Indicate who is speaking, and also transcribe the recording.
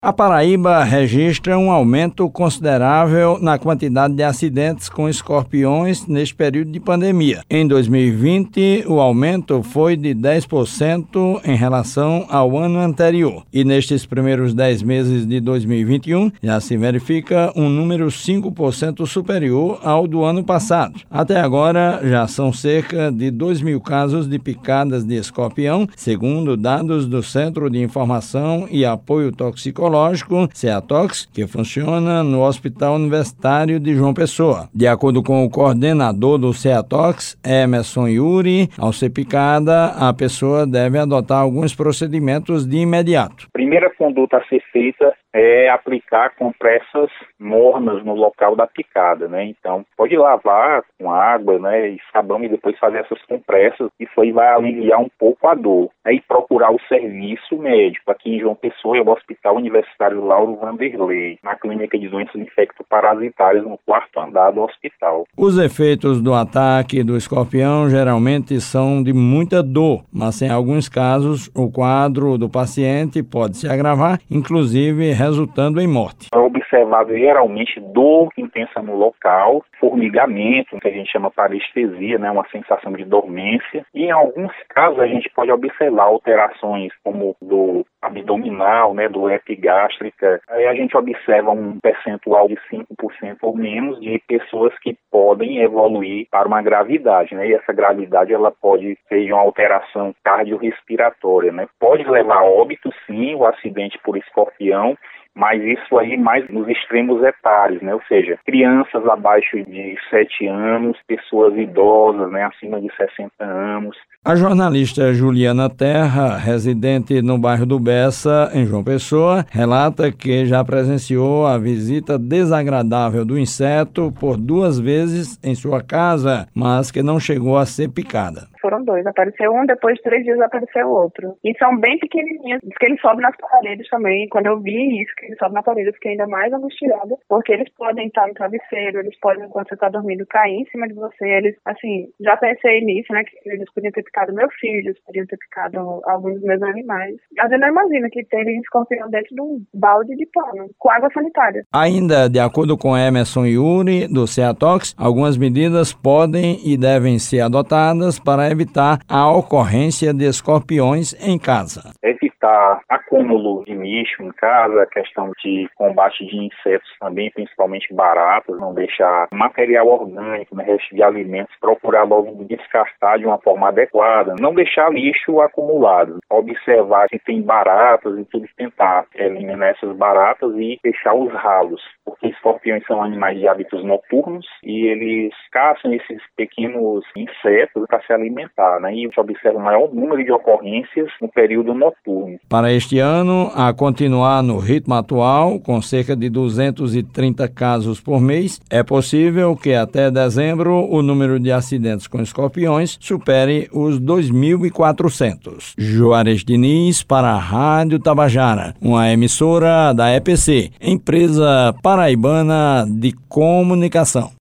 Speaker 1: A Paraíba registra um aumento considerável na quantidade de acidentes com escorpiões neste período de pandemia. Em 2020, o aumento foi de 10% em relação ao ano anterior. E nestes primeiros 10 meses de 2021, já se verifica um número 5% superior ao do ano passado. Até agora, já são cerca de 2 mil casos de picadas de escorpião, segundo dados do Centro de Informação e Apoio Toxicológico Oncológico, CEATOX, que funciona no Hospital Universitário de João Pessoa. De acordo com o coordenador do CEATOX, Emerson Yuri, ao ser picada, a pessoa deve adotar alguns procedimentos de imediato.
Speaker 2: Primeira conduta a ser feita é aplicar compressas mornas no local da picada, né? Então, pode lavar com água, né, e sabão e depois fazer essas compressas, isso aí vai aliviar um pouco a dor. Aí procurar o serviço médico. Aqui em João Pessoa é o Hospital Universitário Lauro Vanderlei, na Clínica de Doenças Infecto-Parasitárias, no quarto andar do hospital.
Speaker 1: Os efeitos do ataque do escorpião geralmente são de muita dor, mas em alguns casos o quadro do paciente pode se agravar, inclusive resultando em morte.
Speaker 2: Observado geralmente dor intensa no local, formigamento, que a gente chama parestesia, né, uma sensação de dormência, e em alguns casos a gente pode observar alterações como do abdominal, né, do epigástrica. Aí a gente observa um percentual de 5% ou menos de pessoas que podem evoluir para uma gravidade, né? E essa gravidade ela pode ser uma alteração cardiorrespiratória, né? Pode levar a óbito sim, o acidente por escorpião, mas isso aí mais nos extremos etários, né? Ou seja, crianças abaixo de 7 anos, pessoas idosas, né, acima de 60 anos.
Speaker 1: A jornalista Juliana Terra, residente no bairro do Bessa, em João Pessoa, relata que já presenciou a visita desagradável do inseto por duas vezes em sua casa, mas que não chegou a ser picada
Speaker 3: foram dois. Apareceu um, depois de três dias apareceu outro. E são bem pequenininhos, porque eles sobem nas paredes também. Quando eu vi isso, que eles sobem na parede, eu fiquei ainda mais angustiada, porque eles podem estar no travesseiro, eles podem, enquanto você está dormindo, cair em cima de você. Eles, assim, já pensei nisso, né, que eles podiam ter meu filho, podiam ter picado alguns dos meus animais. Mas eu não imagino que teria escorpião dentro de um balde de pano, com água sanitária.
Speaker 1: Ainda, de acordo com Emerson Yuri, do CEATOX, algumas medidas podem e devem ser adotadas para evitar a ocorrência de escorpiões em casa.
Speaker 2: Evitar acúmulo de lixo em casa, questão de combate de insetos também, principalmente baratas, não deixar material orgânico, né, resto de alimentos, procurar logo descartar de uma forma adequada, não deixar lixo acumulado, observar se tem baratas e tudo tentar eliminar essas baratas e fechar os ralos, escorpiões são animais de hábitos noturnos e eles caçam esses pequenos insetos para se alimentar né? E a gente observa um maior número de ocorrências no período noturno.
Speaker 1: Para este ano, a continuar no ritmo atual, com cerca de 230 casos por mês, é possível que até dezembro o número de acidentes com escorpiões supere os 2.400. Juarez Diniz para a Rádio Tabajara, uma emissora da EPC, empresa paraibana de comunicação.